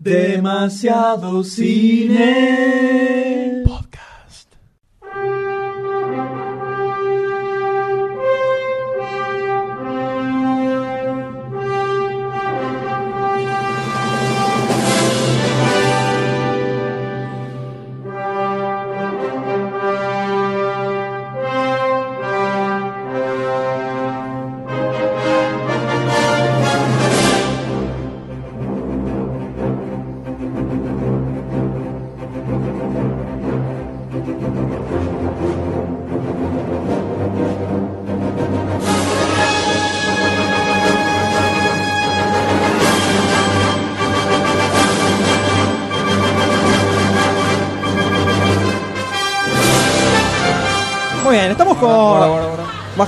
Demasiado cine.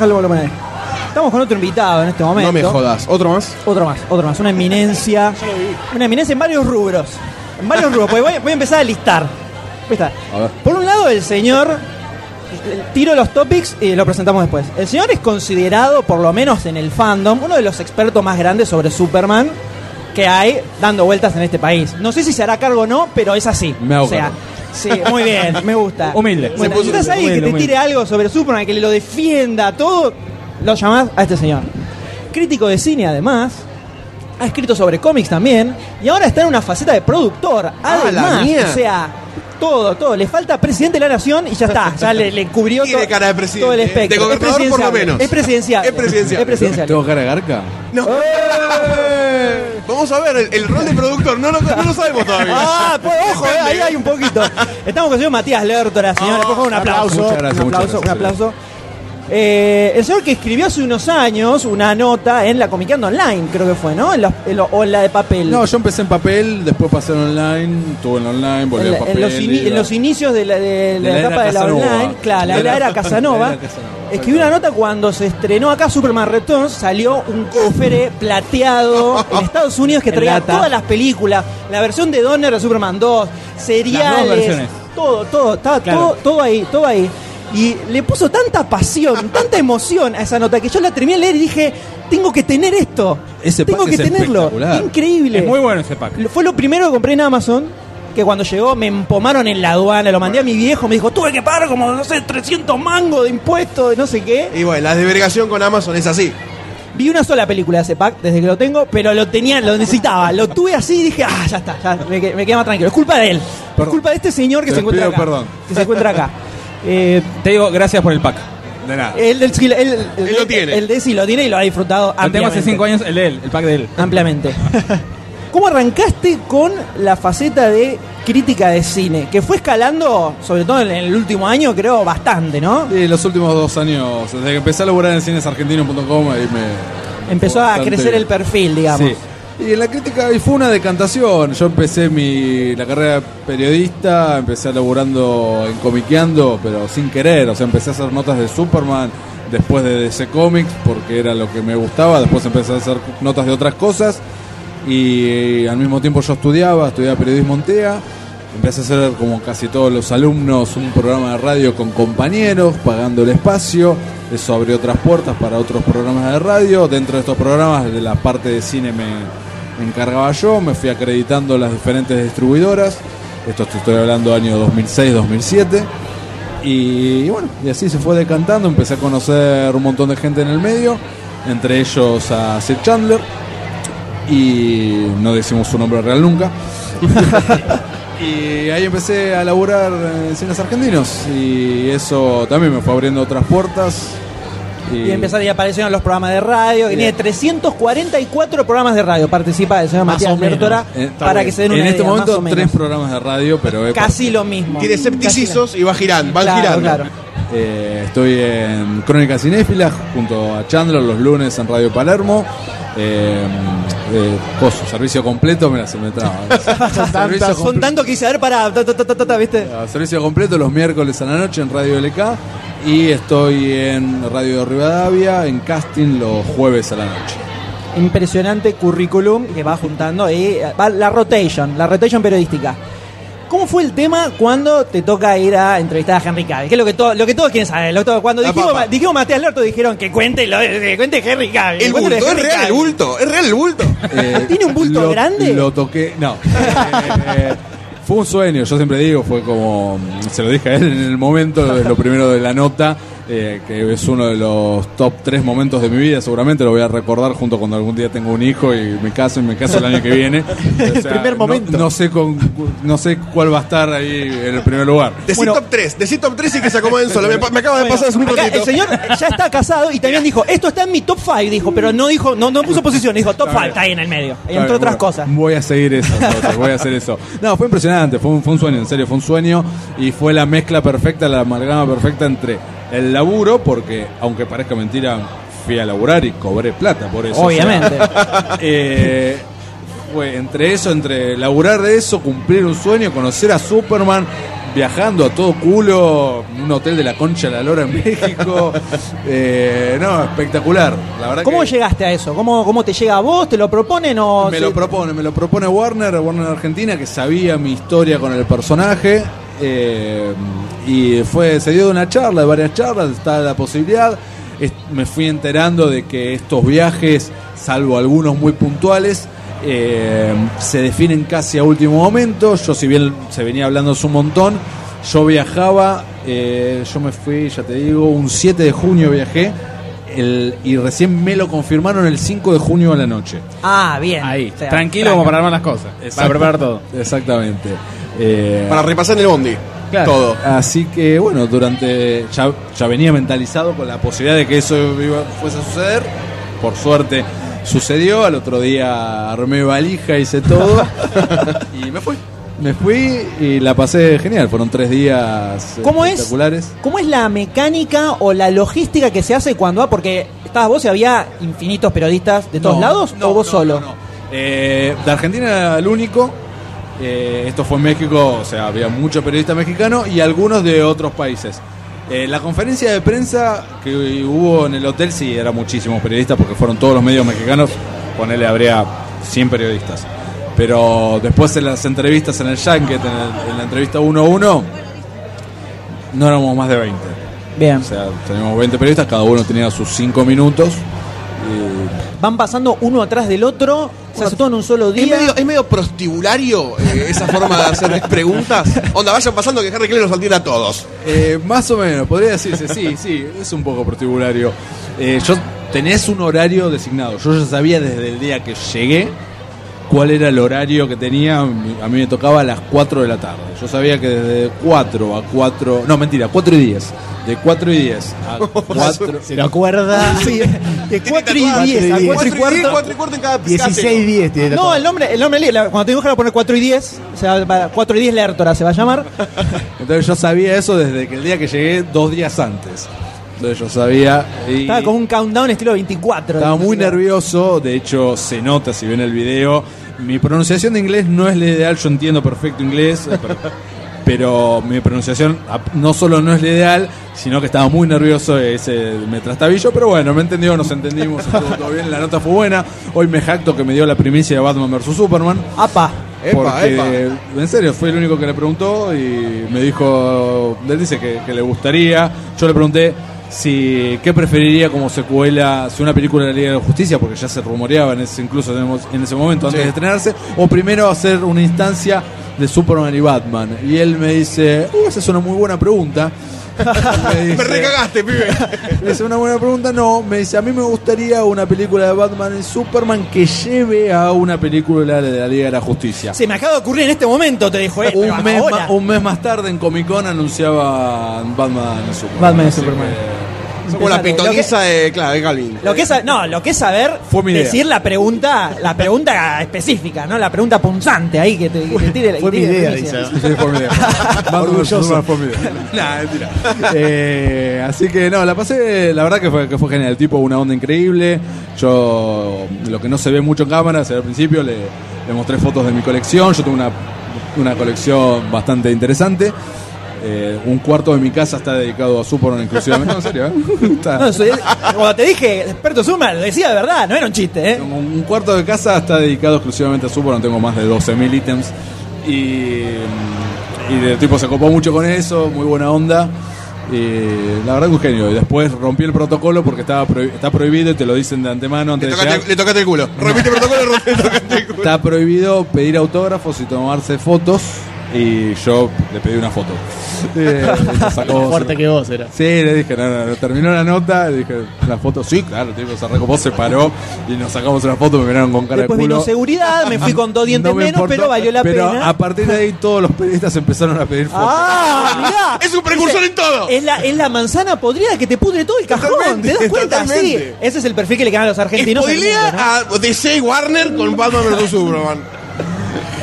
Baja el volumen ahí. Estamos con otro invitado en este momento. No me jodas. ¿Otro más? Otro más, otro más. Una eminencia. Una eminencia en varios rubros. En varios rubros. Porque voy, voy a empezar a listar. Ahí está. A ver. Por un lado, el señor. Tiro los topics y lo presentamos después. El señor es considerado, por lo menos en el fandom, uno de los expertos más grandes sobre Superman que hay dando vueltas en este país. No sé si se hará cargo o no, pero es así. Me o sea, cargo. Sí, muy bien, me gusta. Humilde. Bueno, Se puso- necesitas alguien que te humilde. tire algo sobre Superman, que lo defienda, todo, lo llamás a este señor. Crítico de cine, además. Ha escrito sobre cómics también. Y ahora está en una faceta de productor. Ah, la Además, mía. o sea, todo, todo. Le falta presidente de la nación y ya está. Ya le, le Tiene todo, cara de presidente, todo el ¿eh? espectro. De gobernador, Es por lo menos. Es presidencial. Es presidencial. Es presidencial. ¿Tengo cara de garca? No. Vamos a ver, el, el rol de productor no lo, no lo sabemos todavía. Ah, pues ojo, eh, ahí hay un poquito. Estamos con el señor Matías Lertora, señora. Por favor, un aplauso. Muchas gracias, un muchas aplauso, gracias. un aplauso. Eh, el señor que escribió hace unos años una nota en la Comiqueando Online, creo que fue, ¿no? En la- en lo- o en la de papel. No, yo empecé en papel, después pasé en online, estuve en online, volví en, a papel. en los, en inicios de la, de De la etapa de la online, claro, la, era era Casanova. Escribí una nota cuando se estrenó acá Superman Returns, salió un cofre plateado en Estados Unidos que traía todas las películas, la versión de Donner de Superman 2, seriales, todo, todo, estaba Claro. todo, todo ahí, todo ahí. Y le puso tanta pasión, tanta emoción a esa nota que yo la terminé de leer y dije, tengo que tener esto. Ese tengo pack que es tenerlo. Increíble. Es muy bueno ese pack. Fue lo primero que compré en Amazon. Que cuando llegó me empomaron en la aduana, lo mandé a mi viejo, me dijo, tuve que pagar como, no sé, 300 mangos de impuestos, de no sé qué. Y bueno, la desvergación con Amazon es así. Vi una sola película de ese pack desde que lo tengo, pero lo tenía, lo necesitaba. Lo tuve así y dije, ah, ya está, ya me, que- me queda más tranquilo. Es culpa de él. Es culpa de este señor que Te se encuentra pido acá. perdón. Que se encuentra acá. Eh, Te digo, gracias por el pack. De nada. él, él, sí, él- él- Él lo tiene. Él de sí lo tiene y lo ha disfrutado Lo tengo hace ampliamente. 5 años el de él, el pack de él. ampliamente. ¿Cómo arrancaste con la faceta de crítica de cine? Que fue escalando, sobre todo en el último año, creo, bastante, ¿no? Sí, los últimos dos años, desde que empecé a laburar en cinesargentinos.com, ahí me. Empezó a bastante crecer el perfil, digamos. Sí. Y en la crítica y fue una decantación. Yo empecé mi la carrera de periodista, empecé laburando en comiqueando, pero sin querer. O sea, empecé a hacer notas de Superman, después de DC Comics, porque era lo que me gustaba. Después empecé a hacer notas de otras cosas. Y, al mismo tiempo yo estudiaba, estudiaba periodismo en TEA. Empecé a hacer, como casi todos los alumnos, un programa de radio con compañeros, pagando el espacio. Eso abrió otras puertas para otros programas de radio. Dentro de estos programas, de la parte de cine me, me encargaba yo. Me fui acreditando las diferentes distribuidoras. Esto estoy hablando año 2006-2007. Y, bueno, y así se fue decantando. Empecé a conocer un montón de gente en el medio, entre ellos a Seth Chandler. Y no decimos su nombre real nunca. Y ahí empecé a laburar en cines argentinos y eso también me fue abriendo otras puertas. Y empezaron y aparecieron los programas de radio. que Tiene 344 programas de radio. Participa el señor Más Matías. Lertora Eh, para bien. que se den una En este idea, más momento o menos. tres programas de radio, pero he Casi lo mismo. Tiene septicisos y va girando, van Claro, girando. claro. Eh, estoy en Crónica Cinéfila junto a Chandler los lunes en Radio Palermo. Eh, eh, coso, servicio completo, mira, se me traba. servicio, Son tantos que hice, a ver, pará, ta, ta, ta, ta, ta, ¿viste? Ah, servicio completo los miércoles a la noche en Radio LK. Y estoy en Radio Rivadavia en casting los jueves a la noche. Impresionante currículum que va juntando y va la rotation, la rotation periodística. ¿Cómo fue el tema cuando te toca ir a entrevistar a Henry Cavill? Que es lo que, todo, lo que todos quieren saber. Lo que todo- cuando La dijimos, papa. dijimos Matías Lerto, dijeron que cuente, lo, que cuente Henry Cavill. El bulto, es real el bulto, es real el bulto. Eh, ¿Tiene un bulto lo- grande? Lo toqué, no. Eh, fue un sueño, yo siempre digo, fue como, se lo dije a él en el momento, lo primero de la nota, eh, que es uno de los top tres momentos de mi vida, seguramente lo voy a recordar junto cuando algún día tengo un hijo y me caso y me caso el año que viene. O sea, primer no- momento. No, sé con, no sé cuál va a estar ahí en el primer lugar. Decí Bueno. top 3, decí top 3 y que se acomoden solo. Me, acaba de Bueno, pasar hace un acá ratito. el señor ya está casado y también dijo, esto está en mi top 5, dijo, pero no dijo, no, no puso posición, dijo top 5, está ahí en el medio, entre bien, otras bueno, cosas. Voy a seguir eso, entonces, voy a hacer eso. No, fue impresionante, fue un, fue un sueño, en serio, fue un sueño y fue la mezcla perfecta, la amalgama perfecta entre el laburo, porque aunque parezca mentira, fui a laburar y cobré plata por eso. o sea, Obviamente. eh, fue entre eso, entre laburar de eso, cumplir un sueño, conocer a Superman, viajando a todo culo, un hotel de la Concha de la Lora en México. Eh, no, espectacular. La verdad ¿Cómo que llegaste a eso? ¿Cómo, ¿Cómo te llega a vos? ¿Te lo proponen o...? me se- lo propone, me lo propone Warner, Warner Argentina, que sabía mi historia con el personaje. eh, y fue, se dio de una charla, de varias charlas, está la posibilidad. Es- me fui enterando de que estos viajes, salvo algunos muy puntuales, eh, se definen casi a último momento. Yo, si bien se venía hablando hace un montón, yo viajaba, eh, yo me fui, ya te digo, un 7 de junio viajé. el- y recién me lo confirmaron el 5 de junio a la noche. Ah, bien. Ahí, O sea, tranquilo como para armar las cosas. Para preparar todo. Exactamente. Eh, Para repasar en el bondi. Claro. Todo. Así que bueno, durante ya, ya venía mentalizado con la posibilidad de que eso iba- fuese a suceder. Por suerte sucedió. Al otro día armé valija, hice todo y me fui. Me fui y la pasé genial. Fueron tres días ¿Cómo es? espectaculares. ¿Cómo es la mecánica o la logística que se hace cuando va? Porque estabas vos y había infinitos periodistas de todos No, lados no, o vos no, solo. no, no. Eh, de Argentina era el único. Eh, esto fue en México, o sea, había muchos periodistas mexicanos y algunos de otros países. Eh, la conferencia de prensa que hubo en el hotel, sí, era muchísimos periodistas porque fueron todos los medios mexicanos. Ponele, habría 100 periodistas. Pero después en las entrevistas en el Junket, en, el- en la entrevista 1 a 1, no éramos más de 20. Bien. O sea, teníamos 20 periodistas, cada uno tenía sus 5 minutos. Y Van pasando uno atrás del otro, se hace todo en un solo Es día. medio, es medio prostibulario eh, esa forma de hacer preguntas. Onda, vayan pasando que Harry Clay los atiende a todos. Eh, más o menos, podría decirse, sí, sí, es un poco prostibulario. Eh, yo tenés un horario designado. Yo ya sabía desde el día que llegué cuál era el horario que tenía. A mí me tocaba a las 4 de la tarde. Yo sabía que desde 4 a 4, no mentira, 4 y 10. De 4 y 10 a 4. Se lo acuerda. Sí, de 4 y cuatro y 10 a diez. 4 y cuarto. 4 y cuarto en cada 16 10 tiene No, todo. el nombre, el nombre, la- cuando te a poner 4 y 10, o sea, va- 4 y 10 Lertora se va a llamar. Entonces yo sabía eso desde que el día que llegué, dos días antes. Entonces yo sabía. y- Estaba con un countdown estilo 24. Estaba muy nervioso, de hecho se nota si ven el video. Mi pronunciación de inglés no es la ideal, yo entiendo perfecto inglés, eh, pero, pero mi pronunciación no solo no es la ideal, sino que estaba muy nervioso ese me trastabillo, pero bueno, me entendió, nos entendimos, estuvo todo bien, la nota fue buena. Hoy me jacto que me dio la primicia de Batman vs Superman. Apa. Epa, porque, epa. en serio, fue el único que le preguntó y me dijo, él dice que, que le gustaría. Yo le pregunté si qué preferiría como secuela, si una película de la Liga de la Justicia, porque ya se rumoreaba en ese, incluso tenemos- en ese momento antes Sí. de estrenarse, o primero hacer una instancia de Superman y Batman. Y él me dice, "Uh, esa es una muy buena pregunta. Me, recagaste, pibe. me dice una buena pregunta, no, me dice, a mí me gustaría una película de Batman y Superman que lleve a una película de la Liga de la Justicia. Se me acaba de ocurrir en este momento, te dijo, eh, Un mes, ahora. ma- un mes más tarde en Comic Con anunciaban Batman y Superman. Batman y Así Superman. que- Somos la pitoniza de, claro, de Calvin. Lo que es, no, lo que es saber Fue mi idea. decir la pregunta, la pregunta específica, ¿no? La pregunta punzante ahí que te, que te tire, Fue que mi idea, dice. Sí, fue mi idea. Batman Orgulloso. fue mi idea. Nah, mentira. Eh, así que no, la pasé, la verdad que fue, que fue genial. El tipo, una onda increíble. Yo, lo que no se ve mucho en cámara, se ve al principio, le, le mostré fotos de mi colección. Yo tengo una, una colección bastante interesante. Eh, un cuarto de mi casa está dedicado a Superman exclusivamente. No, en serio, ¿eh? No, soy- cuando te dije, experto Suma, lo decía de verdad, no era un chiste, ¿eh? Un cuarto de casa está dedicado exclusivamente a Superman, tengo más de 12.000 ítems. Y, y el tipo se copó mucho con eso, muy buena onda. Y la verdad que un genio. Y después rompí el protocolo porque estaba prohi- está prohibido y te lo dicen de antemano Le antes de llegar. tocaste, le tocaste el culo. Repite el protocolo, le tocaste el culo. Está prohibido pedir autógrafos y tomarse fotos. Y yo le pedí una foto. Eh, y nos sacamos- Fuerte que vos era. Sí, le dije, no, no, no. Terminó la nota, le dije, la foto, sí, claro, el tipo se recopó, se paró y nos sacamos una foto, me miraron con cara Después de culo. vino seguridad, me fui con dos dientes No me menos, importó, pero valió la pero pena. a partir de ahí todos los periodistas empezaron a pedir fotos. Ah, mirá. Es un precursor en todo. Es la, es la manzana podrida que te pudre todo el cajón. Totalmente, ¿Te das cuenta? Sí. Ese es el perfil que le quedan a los argentinos. Spoilea a DC Warner con Batman vs Superman.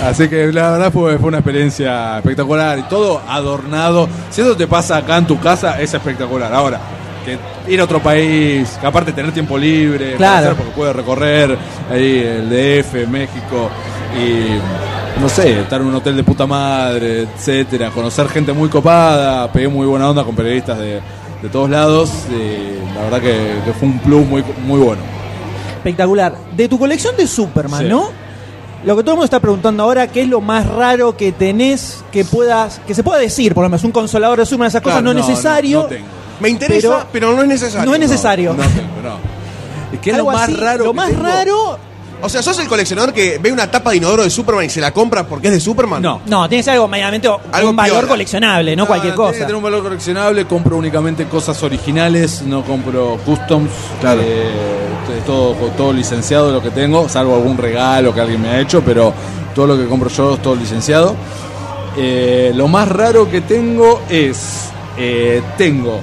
Así que la verdad fue, fue una experiencia espectacular y todo adornado. Si eso te pasa acá en tu casa, es espectacular. Ahora, que ir a otro país, que aparte tener tiempo libre, Claro. porque puedes recorrer ahí el DF, México y no sé, estar en un hotel de puta madre, etcétera, conocer gente muy copada, pegué muy buena onda con periodistas de, de todos lados y la verdad que, que fue un plus muy, muy bueno. Espectacular. De tu colección de Superman, Sí. ¿no? Lo que todo el mundo está preguntando ahora, ¿qué es lo más raro que tenés que puedas, que se pueda decir? Por lo menos un consolador de Superman, esas cosas Claro, no es necesario. no tengo. Me interesa, pero, no es necesario. No es necesario. No, no tengo, no. Es que es lo más así, raro. Lo que más tengo. raro, O sea, ¿sos el coleccionador que ve una tapa de inodoro de Superman y se la compra porque es de Superman? No. no, tiene que ser algo medianamente Algo un valor piola. coleccionable, no, Ah, cualquier tiene que cosa. tener un valor coleccionable, compro únicamente cosas originales, no compro customs. Claro. eh, es todo, todo licenciado lo que tengo, salvo algún regalo que alguien me ha hecho, pero todo lo que compro yo es todo licenciado. Eh, lo más raro que tengo es, eh, tengo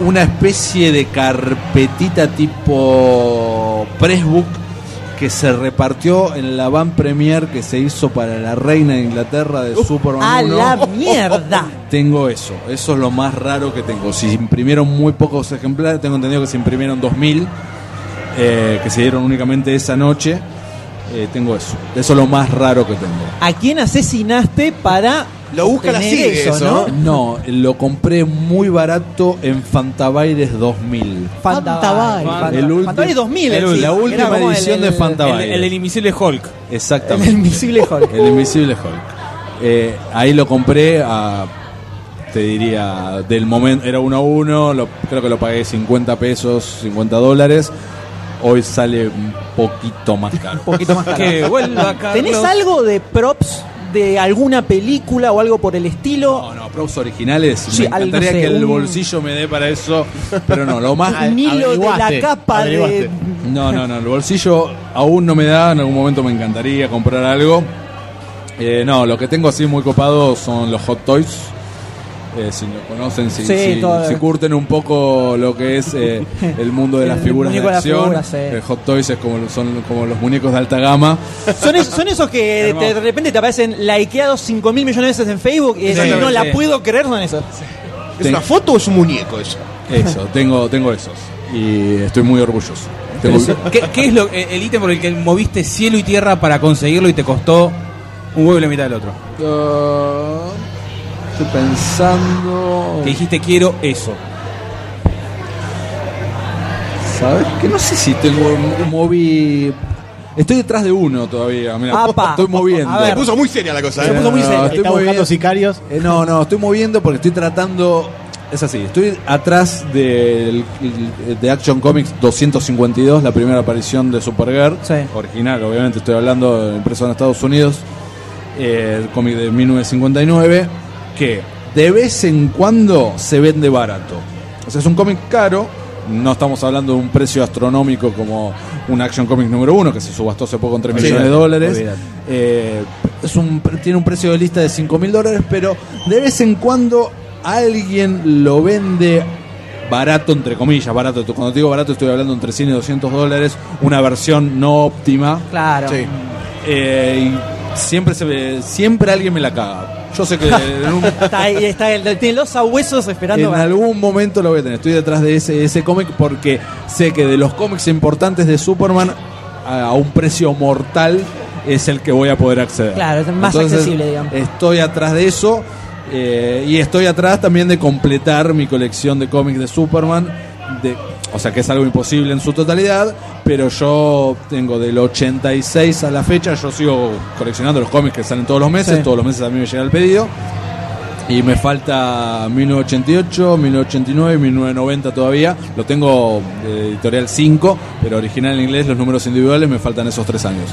una especie de carpetita tipo Pressbook que se repartió en la van premier que se hizo para la reina de Inglaterra de Superman A 1. la mierda. Tengo eso, eso es lo más raro que tengo. Si imprimieron muy pocos ejemplares, tengo entendido que se imprimieron 2000, eh, que se dieron únicamente esa noche. Eh, tengo eso, eso es lo más raro que tengo. ¿A quién asesinaste para Lo busca la sigue eso, eso, ¿no? No, lo compré muy barato en Fantabaires 2000. Fantabai. Fantabai. El último- Fantabai 2000, el- encima, la última el- edición de el- Fantabai. El, el, el invisible Hulk. El, Exactamente. invisible Hulk. El Invisible Hulk. Eh, ahí lo compré a. Te diría, del momento, era uno a uno, lo- creo que lo pagué 50 pesos, 50 dólares. Hoy sale un poquito más caro. Un poquito más caro. Que vuelva. ¿Tenés algo de props de alguna película o algo por el estilo? No, no, props originales. Sí, me no encantaría sé, que el un- bolsillo me dé para eso, pero no, lo más. un hilo de la averiguaste, capa de. averiguaste. No, no, no, el bolsillo aún no me da, en algún momento me encantaría comprar algo. Eh, no, lo que tengo así muy copado son los Hot Toys. Eh, si lo conocen, si, Sí, si- todo. si curten un poco lo que es eh, el mundo de las figuras de acción, sí. eh, Hot Toys es como, son como los muñecos de alta gama. Son, es- son esos que te- de repente te aparecen likeados 5 mil millones de veces en Facebook y decís, Sí, no la puedo creer, son esos. ¿Es una foto o es un muñeco eso? Eso, tengo, tengo esos. Y estoy muy orgulloso. Tengo- ¿Qué, qué es lo, el ítem por el que moviste cielo y tierra para conseguirlo y te costó un huevo y la mitad del otro? Ah, estoy pensando. Que dijiste quiero eso. ¿Sabes? Que no sé si tengo moví. Estoy detrás de uno todavía. Apa. estoy moviendo. A ver. Se puso muy seria la cosa, Se ¿eh? puso muy Está buscando moviendo- sicarios. Eh, no, no, estoy moviendo porque estoy tratando. Es así, estoy atrás del de Action Comics 252, la primera aparición de Supergirl. Sí. Original, obviamente, estoy hablando impreso en Estados Unidos. eh, el cómic de 1959. Que de vez en cuando se vende barato. O sea, es un cómic caro. No estamos hablando de un precio astronómico como un Action Comics número uno que se subastó hace poco en 3 Sí, millones de dólares. Eh, es un, tiene un precio de lista de 5 mil dólares, pero de vez en cuando alguien lo vende barato, entre comillas, barato. Cuando te digo barato estoy hablando entre 100 y 200 dólares, una versión no óptima. Claro. Sí. Eh, y siempre, se ve- siempre alguien me la caga. Yo sé que en, un- Está ahí, está el- tiene los abuesos esperando. en para- algún momento lo voy a tener. Estoy detrás de ese, ese cómic porque sé que de los cómics importantes de Superman a, a un precio mortal es el que voy a poder acceder. Claro, es más Entonces, accesible, digamos. Estoy atrás de eso eh, y estoy atrás también de completar mi colección de cómics de Superman. De, o sea que es algo imposible en su totalidad, pero yo tengo del 86 a la fecha, yo sigo coleccionando los cómics que salen todos los meses, Sí. todos los meses a mí me llega el pedido. Y me falta 1988, 1989 y 1990 todavía. Lo tengo de editorial 5, pero original en inglés, los números individuales me faltan esos tres años.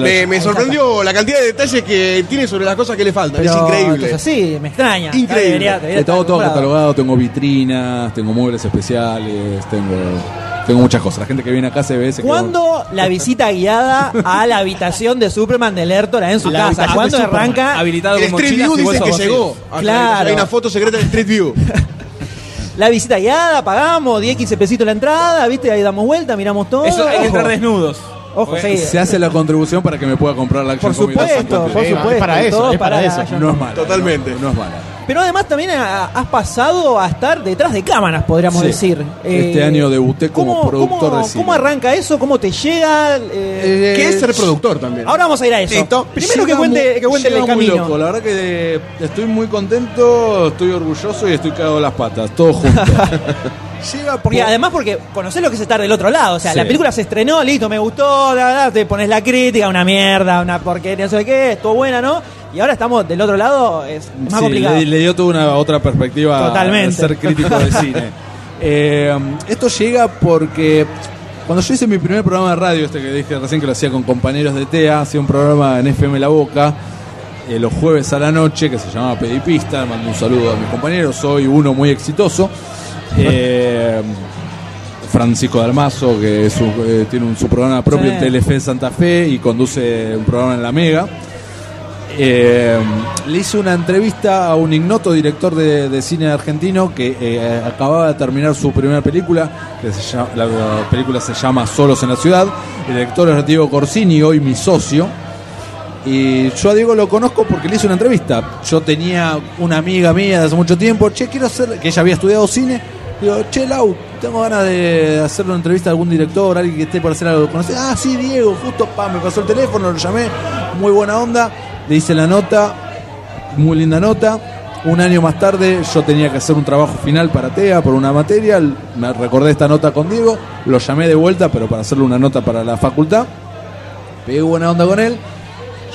Me, me sorprendió la cantidad de detalles que tiene sobre las cosas que le faltan. Pero es increíble. sí, me extraña. Increíble. debería- debería tengo estar todo comprado. catalogado, tengo vitrinas, tengo muebles especiales, tengo, tengo muchas cosas. La gente que viene acá se ve. Se ¿Cuándo la visita guiada a la habitación de Superman de Lertora en su La casa? ¿Cuándo arranca? Habilitado El Street mochilas View dice que llegó. Claro. Hay una foto secreta del Street View. La visita guiada, pagamos 10, 15 pesitos la entrada, ¿viste? Ahí damos vuelta, miramos todo. Eso hay que entrar desnudos. Ojo, Porque- sí. Se hace la contribución para que me pueda comprar la Action Por Comics supuesto, 250. por Eh, supuesto. es para eso, todo es para eso. Action. No es mala. Totalmente. No, no es mala. Pero además también ha- has pasado a estar detrás de cámaras, podríamos Sí. decir. Eh, Este año debuté como ¿cómo- productor cómo- de cine. ¿Cómo arranca eso? ¿Cómo te llega? Eh, ¿Qué es ser productor también? Ahora vamos a ir a eso. Listo. Primero que Llega cuente, muy- que cuente el muy camino. loco. La verdad que estoy muy contento, estoy orgulloso y estoy cagado de las patas, todo junto. Llega Porque por- además porque conocés lo que es estar del otro lado, o sea, Sí. la película se estrenó, listo, me gustó, la verdad, te pones la crítica, una mierda, una porquería, no sé qué, estuvo buena, ¿no? Y ahora estamos del otro lado, es más Sí, complicado. Le, le dio toda una otra perspectiva Totalmente. al ser crítico de cine. Eh, esto llega porque cuando yo hice mi primer programa de radio, este que dije recién que lo hacía con compañeros de TEA, hacía un programa en FM La Boca, eh, los jueves a la noche, que se llamaba Pedipista, mando un saludo a mis compañeros, soy uno muy exitoso. Eh, Francisco Dalmazo, que es eh, tiene un, su programa propio Sí. en Telefe Santa Fe y conduce un programa en La Mega. Eh, le hice una entrevista a un ignoto director de, de cine argentino que eh, acababa de terminar su primera película, que se llama- la, la película se llama Solos en la Ciudad. El director es Diego Corsini, hoy mi socio. Y yo a Diego lo conozco porque le hice una entrevista. Yo tenía una amiga mía de hace mucho tiempo, che, quiero hacer, que ella había estudiado cine. Digo, che, Lau, tengo ganas de hacerle una entrevista a algún director, alguien que esté por hacer algo. ¿Conocés? Ah, sí, Diego, justo, pa, me pasó el teléfono, lo llamé, muy buena onda. Le hice la nota, muy linda nota. Un año más tarde yo tenía que hacer un trabajo final para TEA por una materia. Me recordé esta nota con Diego, lo llamé de vuelta, pero para hacerle una nota para la facultad. Pegué buena onda con él.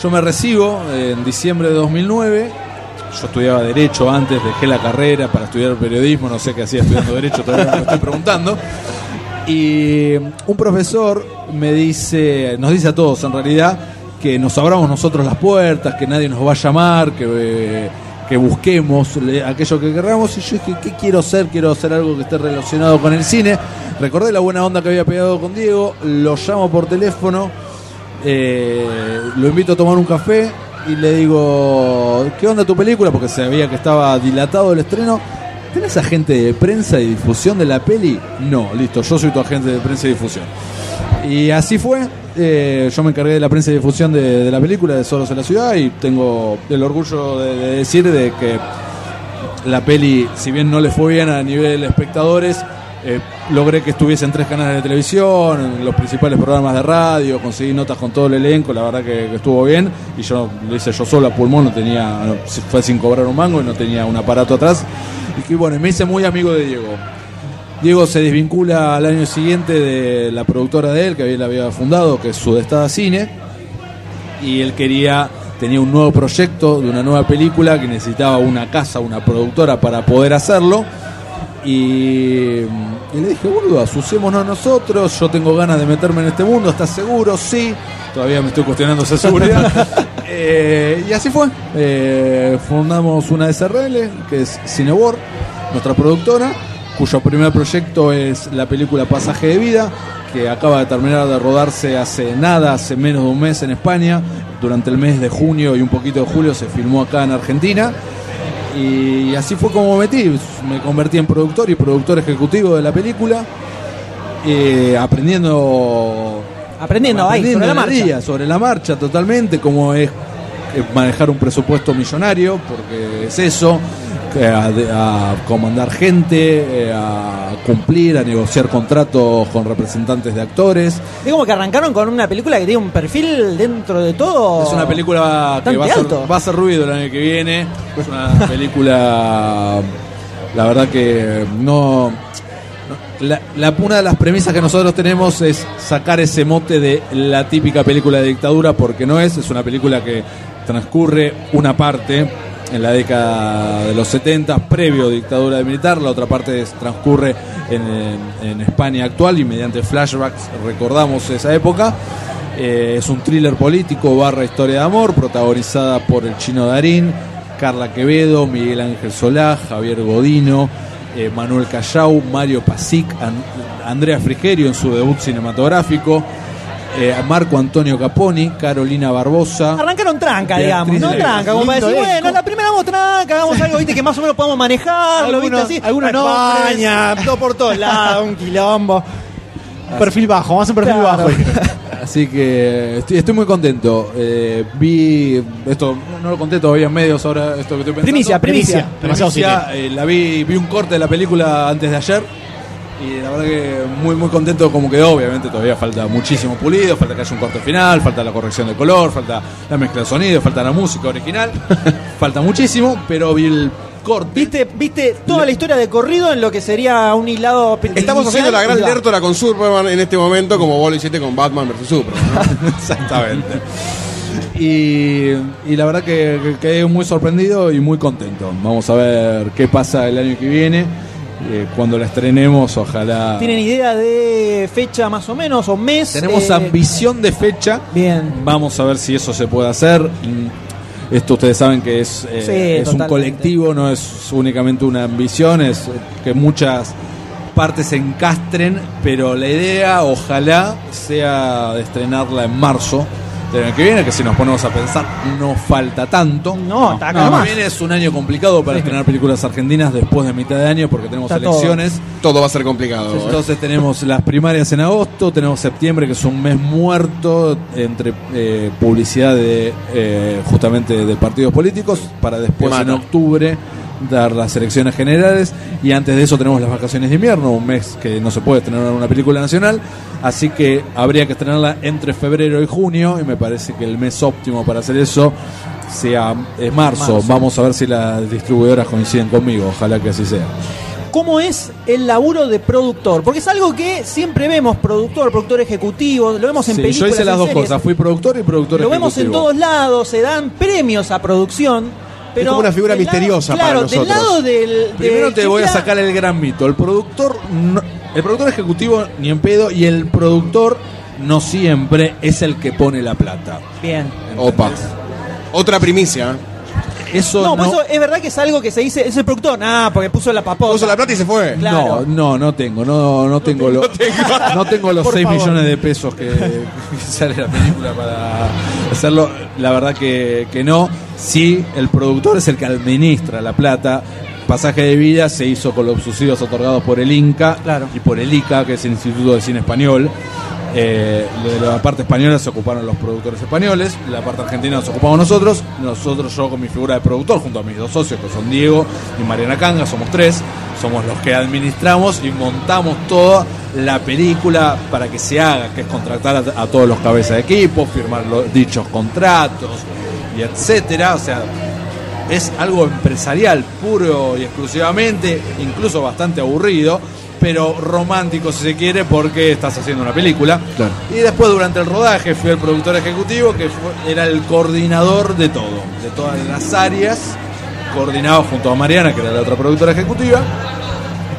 Yo me recibo en diciembre de 2009. Yo estudiaba Derecho antes, dejé la carrera para estudiar periodismo, no sé qué hacía estudiando Derecho, todavía me lo estoy preguntando. Y un profesor me dice, nos dice a todos en realidad, que nos abramos nosotros las puertas, que nadie nos va a llamar, que, eh, que busquemos aquello que querramos. Y yo dije, ¿qué quiero hacer? Quiero hacer algo que esté relacionado con el cine. Recordé la buena onda que había pegado con Diego, lo llamo por teléfono, eh, lo invito a tomar un café y le digo, ¿qué onda tu película? Porque sabía que estaba dilatado el estreno. ¿Tenés agente de prensa y difusión de la peli? No, listo, yo soy tu agente de prensa y difusión. Y así fue. eh, yo me encargué de la prensa y difusión de, de la película de Solos en la Ciudad y tengo el orgullo de, de decir de que la peli, si bien no le fue bien a nivel espectadores, eh, logré que estuviese en tres canales de televisión, en los principales programas de radio, conseguí notas con todo el elenco, la verdad que, estuvo bien. Y yo lo hice yo solo a pulmón, no tenía, fue sin cobrar un mango y no tenía un aparato atrás. Y que bueno, me hice muy amigo de Diego. Diego se desvincula al año siguiente de la productora de él, que él había fundado, que es Sudestada Cine, y él quería, tenía un nuevo proyecto de una nueva película que necesitaba una casa, una productora para poder hacerlo. Y, y le dije, boludo, asusémonos nosotros, yo tengo ganas de meterme en este mundo, ¿estás seguro? Sí, todavía me estoy cuestionando esa seguridad. Eh, y así fue, Eh, fundamos una SRL, que es Cinewar, nuestra productora, cuyo primer proyecto es la película Pasaje de Vida, que acaba de terminar de rodarse hace nada, hace menos de un mes en España. Durante el mes de junio y un poquito de julio se filmó acá en Argentina. Y así fue como me metí. Me convertí en productor y productor ejecutivo de la película. eh, aprendiendo Aprendiendo ahí, sobre la marcha. día, sobre la marcha totalmente, cómo es eh, manejar un presupuesto millonario, porque es eso, a, de- a comandar gente, eh, a cumplir, a negociar contratos con representantes de actores. Es como que arrancaron con una película que tiene un perfil dentro de todo. Es una película que va a, ser, alto. va a hacer ruido el año que viene. Es una película, la verdad que no, no- la, la- una de las premisas que nosotros tenemos es sacar ese mote de la típica película de dictadura, porque no es, es una película que transcurre una parte en la década de los 70, previo dictadura militar, la otra parte transcurre en, España actual y mediante flashbacks recordamos esa época. Eh, es un thriller político barra historia de amor, protagonizada por el chino Darín, Carla Quevedo, Miguel Ángel Solá, Javier Godino, eh, Manuel Callao, Mario Pasic, An- Andrea Frigerio en su debut cinematográfico, eh, Marco Antonio Caponi, Carolina Barbosa. Arrancaron tranca, digamos, ¿no? Tranca, como para decir, bueno, la primera vamos tranca, hagamos algo, viste, que más o menos podemos manejarlo, viste, así. algunos España, todo por todos lados, un quilombo. Perfil bajo, a un perfil Claro. bajo. Así que estoy, estoy muy contento. Eh, vi, esto no, no lo conté todavía en medios ahora, esto que estoy pensando. Primicia, primicia. Demasiado Primicia, eh, la vi, vi un corte de la película antes de ayer y la verdad que muy muy contento como quedó. Obviamente todavía falta muchísimo pulido, falta que haya un corte final, falta la corrección de color, falta la mezcla de sonido, falta la música original, falta muchísimo, pero vi el corte. Viste, viste toda la historia de corrido en lo que sería un hilado. Estamos haciendo la gran lertora con Superman en este momento, como vos lo hiciste con Batman vs Superman. ¿no? Exactamente. Y, y la verdad que, que quedé muy sorprendido y muy contento. Vamos a ver qué pasa el año que viene. Eh, cuando la estrenemos, ojalá. ¿Tienen idea de fecha más o menos o mes? Tenemos Eh, ambición de fecha. Bien. Vamos a ver si eso se puede hacer. Esto ustedes saben que es, eh, Sí, es un colectivo, no es únicamente una ambición, es que muchas partes se encastren, pero la idea ojalá sea de estrenarla en marzo del año que viene, que si nos ponemos a pensar no falta tanto. No, está acá el año nomás. que viene es un año complicado para estrenar películas argentinas después de mitad de año porque tenemos Está elecciones. Todo va a ser complicado. ¿eh? Entonces tenemos las primarias en agosto, tenemos septiembre que es un mes muerto entre eh, publicidad de eh, justamente de partidos políticos para después en octubre dar las elecciones generales y antes de eso tenemos las vacaciones de invierno, un mes que no se puede estrenar una película nacional, así que habría que estrenarla entre febrero y junio y me parece que el mes óptimo para hacer eso sea es marzo. Marzo. Vamos a ver si las distribuidoras coinciden conmigo, ojalá que así sea. ¿Cómo es el laburo de productor? Porque es algo que siempre vemos, productor, productor ejecutivo, lo vemos en Sí, películas. yo hice las dos series. cosas, fui productor y productor Lo vemos en ejecutivo. todos lados, se dan premios a producción. Pero como una figura lado- misteriosa para nosotros. del lado del. Primero del te voy a sacar el gran mito. El productor, no- el productor ejecutivo ni en pedo y el productor no siempre es el que pone la plata. Bien. Opa. Otra primicia. Eso No, no, por eso es verdad que es algo que se dice, es el productor, ah, porque puso la papota. Puso la plata y se fue. Claro. no, no, no tengo, no, no tengo, lo- no tengo los Por 6 favor. millones de pesos que, que sale la película para hacerlo. La verdad que, que no. Sí, el productor es el que administra la plata. Pasaje de vida se hizo con los subsidios otorgados por el INCA Claro. y por el ICA, que es el Instituto de Cine Español. Eh, de la parte española se ocuparon los productores españoles, la parte argentina nos ocupamos nosotros, nosotros yo con mi figura de productor junto a mis dos socios que son Diego y Mariana Canga, somos tres, somos los que administramos y montamos toda la película para que se haga, que es contratar a, a todos los cabezas de equipo, firmar los dichos contratos y etcétera, o sea, es algo empresarial puro y exclusivamente, incluso bastante aburrido, pero romántico si se quiere porque estás haciendo una película. Claro. Y después durante el rodaje fui el productor ejecutivo que fue- era el coordinador de todo, de todas las áreas, coordinado junto a Mariana, que era la otra productora ejecutiva,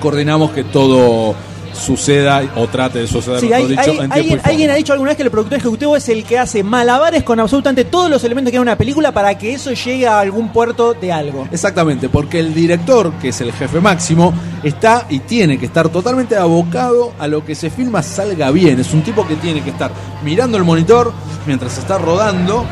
coordinamos que todo suceda o trate de suceder, Sí, hay- dicho, hay- en alguien, ha dicho alguna vez que el productor ejecutivo es el que hace malabares con absolutamente todos los elementos que hay en una película para que eso llegue a algún puerto de algo. Exactamente, porque el director, que es el jefe máximo, está y tiene que estar totalmente abocado a lo que se filma salga bien. Es un tipo que tiene que estar mirando el monitor mientras se está rodando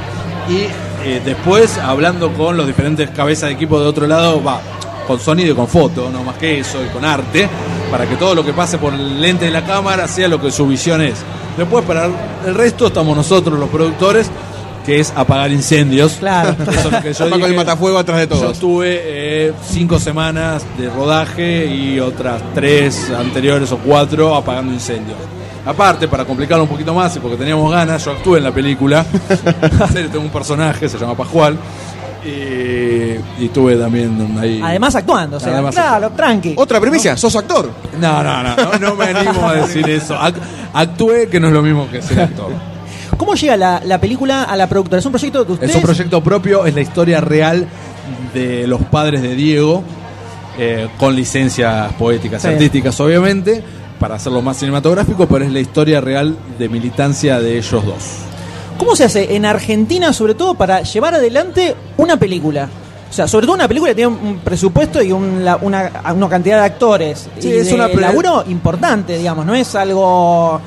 y eh, después hablando con los diferentes cabezas de equipo de otro lado, va, con sonido y con foto, no más que eso, y con arte, para que todo lo que pase por el lente de la cámara sea lo que su visión es. Después, para el resto, estamos nosotros, los productores, que es apagar incendios. Claro. Eso es lo que yo con el dije. matafuego atrás de Yo todos. tuve eh, cinco semanas de rodaje y otras tres anteriores o cuatro apagando incendios. Aparte, para complicarlo un poquito más y porque teníamos ganas, yo actué en la película. tengo un personaje, se llama Pascual. Y, y tuve también ahí. Además actuando, o sea, Además claro, tranqui. Otra premisa, sos actor. No, no, no, no, no me animo a decir eso. Ac- actué, que no es lo mismo que ser actor. ¿Cómo llega la, la película a la productora? ¿Es un proyecto de ustedes? Es un proyecto propio, es la historia real de los padres de Diego, eh, con licencias poéticas y Sí. artísticas, obviamente, para hacerlo más cinematográfico, pero es la historia real de militancia de ellos dos. ¿Cómo se hace en Argentina, sobre todo, para llevar adelante una película? O sea, sobre todo una película que tiene un presupuesto y un- la- una, una cantidad de actores. Sí, y es de una laburo importante, digamos, no es algo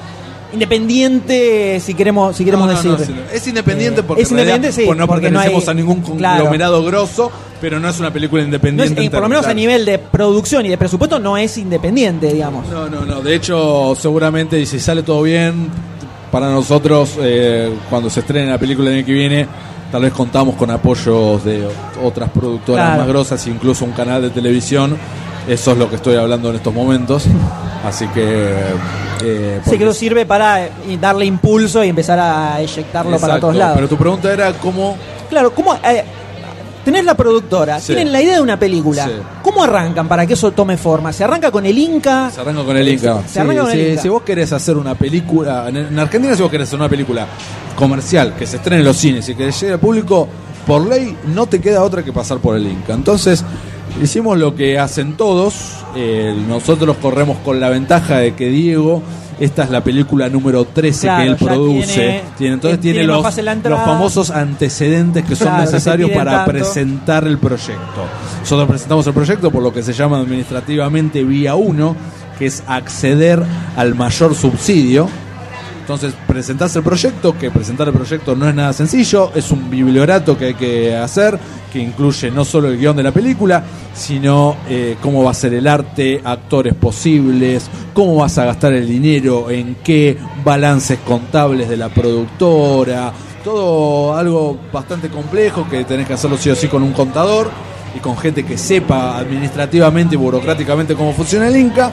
independiente, si queremos, si queremos No, no, decir. no, es independiente Eh, porque, es en realidad, independiente, sí, pues no porque no pertenecemos hay- a ningún claro. conglomerado grosso, pero no es una película es- independiente. en por lo menos a nivel de producción y de presupuesto no es independiente, digamos. No, no, no. De hecho, seguramente, y si sale todo bien, para nosotros, eh, cuando se estrene la película el año que viene, tal vez contamos con apoyos de otras productoras Claro. más grosas, incluso un canal de televisión. Eso es lo que estoy hablando en estos momentos. Así que. eh, Sí, que eso sirve para eh, darle impulso y empezar a eyectarlo para todos lados. Pero tu pregunta era cómo. Claro, ¿cómo eh, tenés la productora? Sí. Tienen la idea de una película. Sí. ¿Cómo arrancan para que eso tome forma? ¿Se arranca con el Inca? Se arranca con el Inca. Se arranca con el Sí, Inca. Si vos querés hacer una película, en, en Argentina si vos querés hacer una película comercial que se estrene en los cines y que llegue al público, por ley no te queda otra que pasar por el Inca. Entonces hicimos lo que hacen todos, eh, nosotros corremos con la ventaja de que Diego... Esta es la película número 13 Claro, que él produce. tiene- Tiene- entonces tiene los, los famosos antecedentes que son Claro, necesarios para tanto. presentar el proyecto. Nosotros presentamos el proyecto por lo que se llama administrativamente vía 1, que es acceder al mayor subsidio. Entonces presentás el proyecto, que presentar el proyecto no es nada sencillo, es un bibliorato que hay que hacer, que incluye no solo el guion de la película, sino eh, cómo va a ser el arte, actores posibles, cómo vas a gastar el dinero, en qué balances contables de la productora, todo algo bastante complejo que tenés que hacerlo sí o sí con un contador y con gente que sepa administrativamente y burocráticamente cómo funciona el Inca.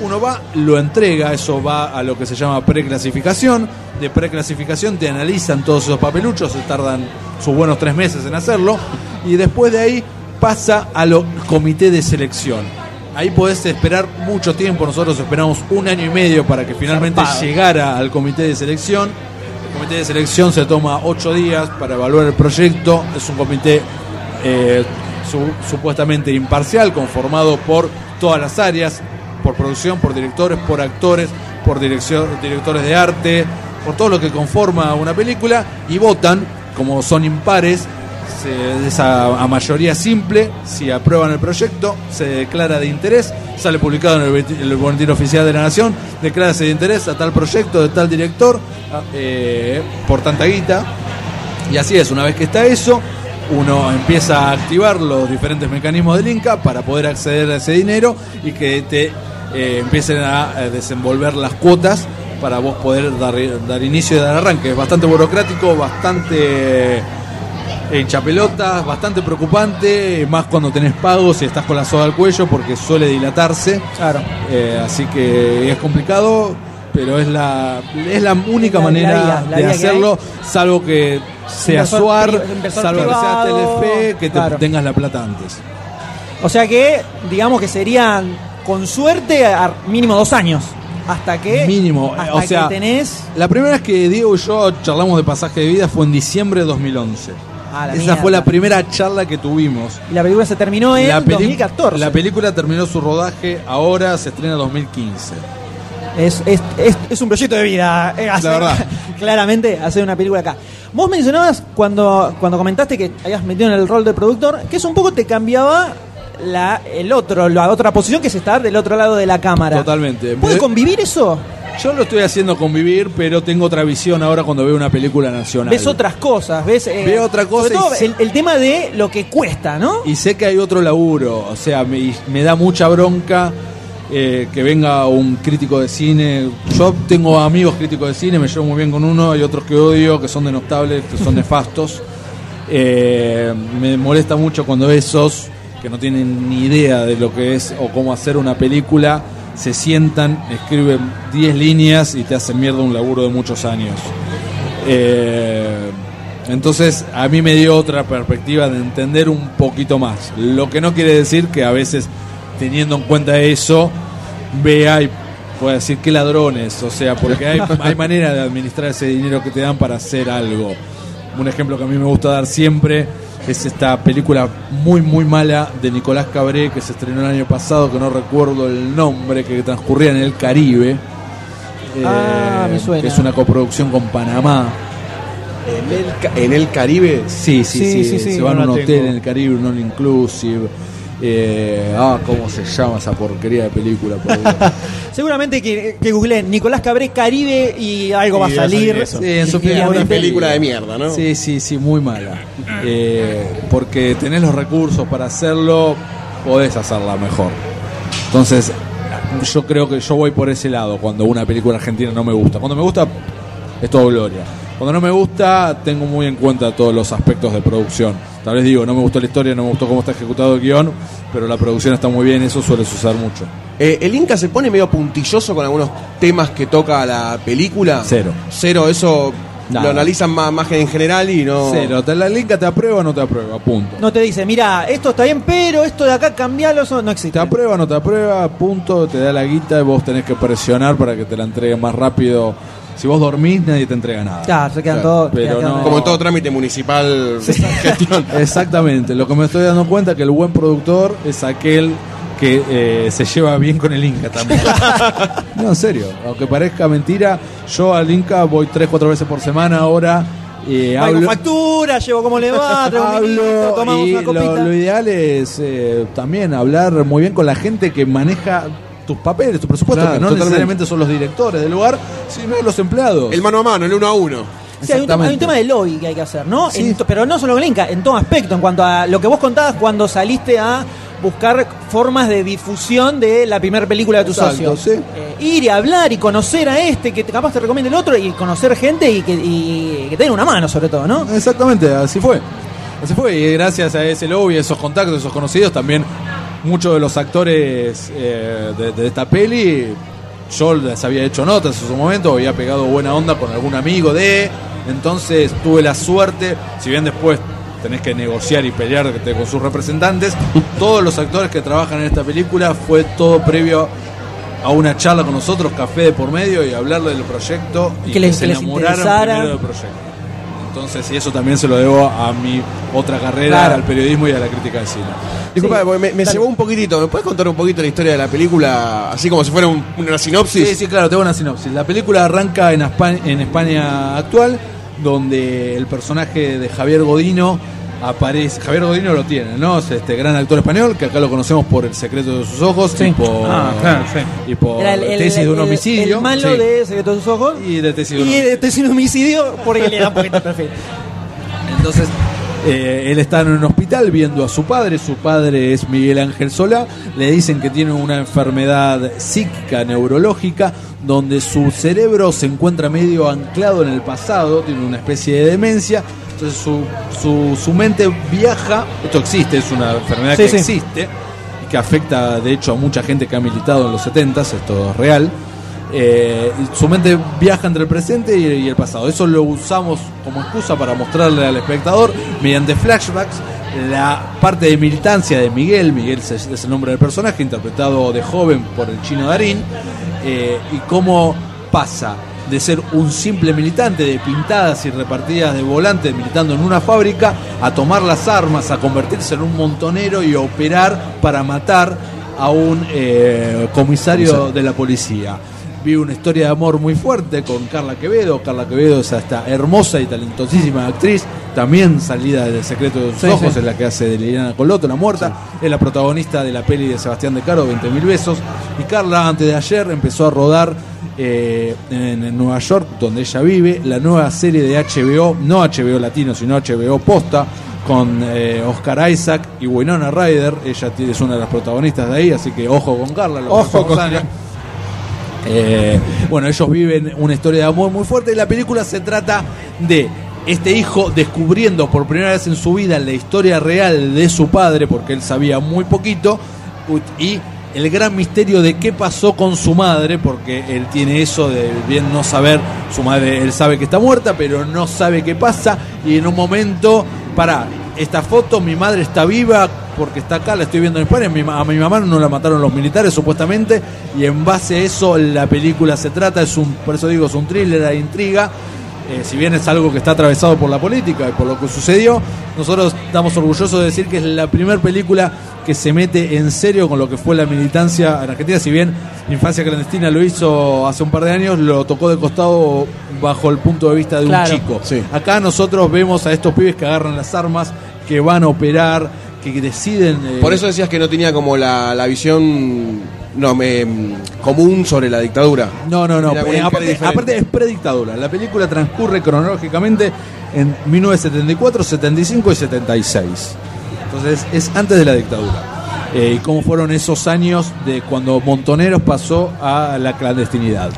Uno va, lo entrega, eso va a lo que se llama preclasificación. De preclasificación te analizan todos esos papeluchos, se tardan sus buenos tres meses en hacerlo. Y después de ahí pasa a lo comité de selección. Ahí podés esperar mucho tiempo, nosotros esperamos un año y medio para que finalmente Zarpado. llegara al comité de selección. El comité de selección se toma ocho días para evaluar el proyecto. Es un comité eh, su- supuestamente imparcial, conformado por todas las áreas, producción, por directores, por actores, por dirección, directores de arte, por todo lo que conforma una película, y votan, como son impares, se- es a, mayoría simple, si aprueban el proyecto, se declara de interés, sale publicado en el, el boletín oficial de la Nación, declara de interés a tal proyecto de tal director, a- eh, por tanta guita, y así es, una vez que está eso, uno empieza a activar los diferentes mecanismos del Inca para poder acceder a ese dinero y que te eh, empiecen a, a desenvolver las cuotas para vos poder dar, dar inicio y dar arranque. Es bastante burocrático, bastante hincha pelotas, bastante preocupante, más cuando tenés pagos y estás con la soga al cuello porque suele dilatarse. Claro. Eh, así que es complicado, pero es la, es la única La- la manera vía, la de que hacerlo, salvo que sea SUAR, salvo que sea Telefe, que te claro. tengas la plata antes. O sea que, digamos que serían, con suerte, a- mínimo dos años. Hasta que. Mínimo, hasta o sea, que tenés. La primera vez que Diego y yo charlamos de pasaje de vida fue en diciembre de 2011. Ah, la Esa fue la primera charla que tuvimos. Y la película se terminó en la, peli- 2014. la película terminó su rodaje, ahora se estrena en 2015. Es, es, es, es un proyecto de vida. eh, hacer- verdad. claramente, hacer una película acá. Vos mencionabas cuando, cuando comentaste que habías metido en el rol de productor, que eso un poco te cambiaba la, el otro, la otra posición que es estar del otro lado de la cámara. Totalmente. ¿Puede Me- convivir eso? Yo lo estoy haciendo convivir, pero tengo otra visión ahora cuando veo una película nacional. Ves otras cosas, ves. eh, Veo otra cosa sobre todo y sí. el, el tema de lo que cuesta, ¿no? Y sé que hay otro laburo, o sea, me, me da mucha bronca eh, que venga un crítico de cine. Yo tengo amigos críticos de cine, me llevo muy bien con uno, hay otros que odio, que son denostables, que son nefastos. Eh, me molesta mucho cuando esos, que no tienen ni idea de lo que es o cómo hacer una película, se sientan, escriben 10 líneas y te hacen mierda un laburo de muchos años. Eh, Entonces a mí me dio otra perspectiva de entender un poquito más. Lo que no quiere decir que a veces, teniendo en cuenta eso, vea y pueda decir que ladrones. O sea, porque hay, hay manera de administrar ese dinero que te dan para hacer algo. Un ejemplo que a mí me gusta dar siempre es esta película muy muy mala de Nicolás Cabré que se estrenó el año pasado, que no recuerdo el nombre, que transcurría en el Caribe. Ah, me suena. Que es una coproducción con Panamá. En el, ca- en el Caribe. Sí, sí, sí. Sí, sí, sí, se van a no un la hotel tengo. en el Caribe, un all inclusive. Eh, ah, ¿cómo se llama esa porquería de película? por? Seguramente que, que googleen Nicolás Cabré Caribe y algo va a salir salir. eso. Sí, en su Es una película de mierda, ¿no? Sí, sí, sí, muy mala. Eh, porque tenés los recursos para hacerlo, podés hacerla mejor. Entonces, yo creo que yo voy por ese lado cuando una película argentina no me gusta. Cuando me gusta, es todo gloria. Cuando no me gusta, tengo muy en cuenta todos los aspectos de producción. Tal vez digo, no me gustó la historia, no me gustó cómo está ejecutado el guion, pero la producción está muy bien, eso suele suceder mucho. Eh, el Inca se pone medio puntilloso con algunos temas que toca la película. Cero. Cero, eso Nada. lo analizan más, más en general y no. Cero, ¿te la linka te aprueba o no te aprueba? Punto. No te dice, mira, esto está bien, pero esto de acá cambialo, eso no existe. Te aprueba, no te aprueba, punto, te da la guita y vos tenés que presionar para que te la entreguen más rápido. Si vos dormís, nadie te entrega nada. Claro, se quedan Claro, todos. pero quedan no- Como en todo trámite municipal, gestión. Exactamente, lo que me estoy dando cuenta es que el buen productor es aquel que eh, se lleva bien con el Inca también. no, en serio, aunque parezca mentira, yo al Inca voy tres, cuatro veces por semana ahora. eh, con hablo, factura, llevo cómo le va, traigo un vinito, hablo tomamos y una lo, copita. lo ideal es eh, también hablar muy bien con la gente que maneja tus papeles, tu presupuesto, Claro, que no totalmente. necesariamente son los directores del lugar, sino los empleados. El mano a mano, el uno a uno. Sí, hay, un tema, hay un Exactamente. tema de lobby que hay que hacer, ¿no? Sí. En to- pero no solo con Inca, en todo aspecto, en cuanto a lo que vos contabas cuando saliste a buscar formas de difusión de la primera película de tu Exacto, socio. sí. Eh, ir y hablar y conocer a este que capaz te recomiende el otro y conocer gente y que, y que te den una mano sobre todo, ¿no? Exactamente, así fue. Así fue, y gracias a ese lobby, a esos contactos, esos conocidos, también muchos de los actores eh, de, de esta peli, yo les había hecho notas en su momento, había pegado buena onda con algún amigo de, entonces tuve la suerte, si bien después tenés que negociar y pelear con sus representantes, todos los actores que trabajan en esta película fue todo previo a una charla con nosotros, café de por medio y hablarle del proyecto y Que les- se que les enamoraron primero del proyecto. Entonces, y eso también se lo debo a mi otra carrera, Claro. al periodismo y a la crítica de cine. Disculpa, Sí, me, cebó un poquitito. ¿Me puedes contar un poquito la historia de la película, así como si fuera un- una sinopsis? Sí, sí, claro, tengo una sinopsis. La película arranca en España, en España actual, donde el personaje de Javier Godino aparece. Javier Godino lo tiene, ¿no? Es este gran actor español, que acá lo conocemos por El secreto de sus ojos Sí. y por, Ah, claro, sí. y por Era el, el- Tesis de un homicidio. el malo Sí. de Secreto de sus ojos. Y de Tesis de un Y de Tesis de un homicidio, porque le da un poquito de perfil. Entonces, eh, él está en un hospital viendo a su padre. Su padre es Miguel Ángel Solá. Le dicen que tiene una enfermedad psíquica, neurológica, donde su cerebro se encuentra medio anclado en el pasado, tiene una especie de demencia. Entonces, su, su, su mente viaja. Esto existe, es una enfermedad Sí, que sí. existe y que afecta, de hecho, a mucha gente que ha militado en los 70s. Esto es real. Eh, su mente viaja entre el presente y, y el pasado. Eso lo usamos como excusa para mostrarle al espectador mediante flashbacks la parte de militancia de Miguel. Miguel es, es el nombre del personaje, interpretado de joven por el chino Darín. eh, y cómo pasa de ser un simple militante de pintadas y repartidas de volantes militando en una fábrica a tomar las armas, a convertirse en un montonero y a operar para matar a un eh, comisario de la policía. Vi una historia de amor muy fuerte con Carla Quevedo. Carla Quevedo es esta hermosa y talentosísima actriz, también salida del secreto de sus Sí, ojos, sí. en la que hace de Liliana Coloto, la muerta. Es la protagonista de la peli de Sebastián de Caro, 20 mil besos. Y Carla, antes de ayer, empezó a rodar eh, en, en Nueva York, donde ella vive, la nueva serie de HBO, no HBO latino, sino HBO posta, con eh, Oscar Isaac y Winona Ryder. Ella es una de las protagonistas de ahí, así que ojo con Carla. los Ojo con años. Eh, bueno, ellos viven una historia de amor muy fuerte y la película se trata de este hijo descubriendo por primera vez en su vida la historia real de su padre, porque él sabía muy poquito, y el gran misterio de qué pasó con su madre, porque él tiene eso de bien no saber, su madre, él sabe que está muerta, pero no sabe qué pasa, y en un momento, para, esta foto, mi madre está viva porque está acá, la estoy viendo en España, a mi mamá no la mataron los militares supuestamente, y en base a eso la película se trata, es un, por eso digo, es un thriller de intriga, eh, si bien es algo que está atravesado por la política y por lo que sucedió, nosotros estamos orgullosos de decir que es la primera película que se mete en serio con lo que fue la militancia en Argentina. Si bien Infancia Clandestina lo hizo hace un par de años, lo tocó de costado bajo el punto de vista de Claro. un chico. Sí. Acá nosotros vemos a estos pibes que agarran las armas, que van a operar, que deciden... eh, Por eso decías que no tenía como la, la visión no, me, común sobre la dictadura. No, no, no. Eh, aparte, es predictadura. La película transcurre cronológicamente en 1974, 75 y 76. Entonces es antes de la dictadura. Eh, y cómo fueron esos años de cuando Montoneros pasó a la clandestinidad.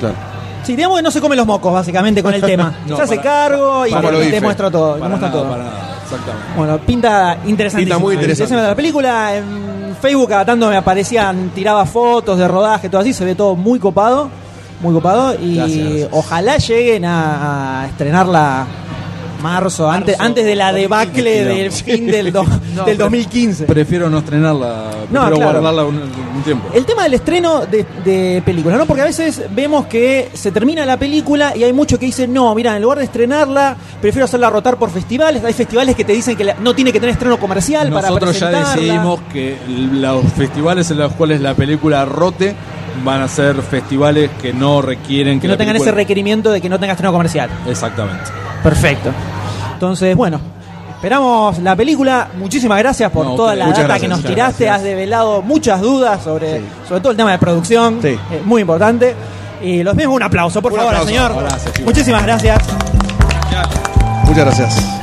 Sí, digamos que no se come los mocos, básicamente, con el tema. No, se hace para- cargo y para te, te muestra todo. te Para muestra nada, todo. para nada, exactamente. Bueno, pinta interesantísima. Pinta muy interesante. La película en Facebook cada tanto me aparecían, tiraba fotos de rodaje, todo así, se ve todo muy copado, muy copado y Gracias, gracias. ojalá lleguen a, a estrenarla marzo, antes, antes de la debacle del fin del, do- No, del pero- 2015. Prefiero no estrenarla, prefiero claro. guardarla un, un tiempo. El tema del estreno de, de películas, ¿no? Porque a veces vemos que se termina la película y hay muchos que dicen, no, mira, en lugar de estrenarla, prefiero hacerla rotar por festivales. Hay festivales que te dicen que la- no tiene que tener estreno comercial para Nosotros ya decidimos que los festivales en los cuales la película rote van a ser festivales que no requieren que, que no la tengan ese requerimiento de que no tenga estreno comercial. Exactamente. Perfecto. Entonces, bueno, esperamos la película. Muchísimas gracias por No, toda la Muchas data gracias, que nos muchas tiraste. gracias. Has develado muchas dudas sobre, sobre todo el tema de producción. Sí. Eh, muy importante. Y los mismos un aplauso, por Un favor, al aplauso. señor. Muchísimas gracias. Muchas gracias.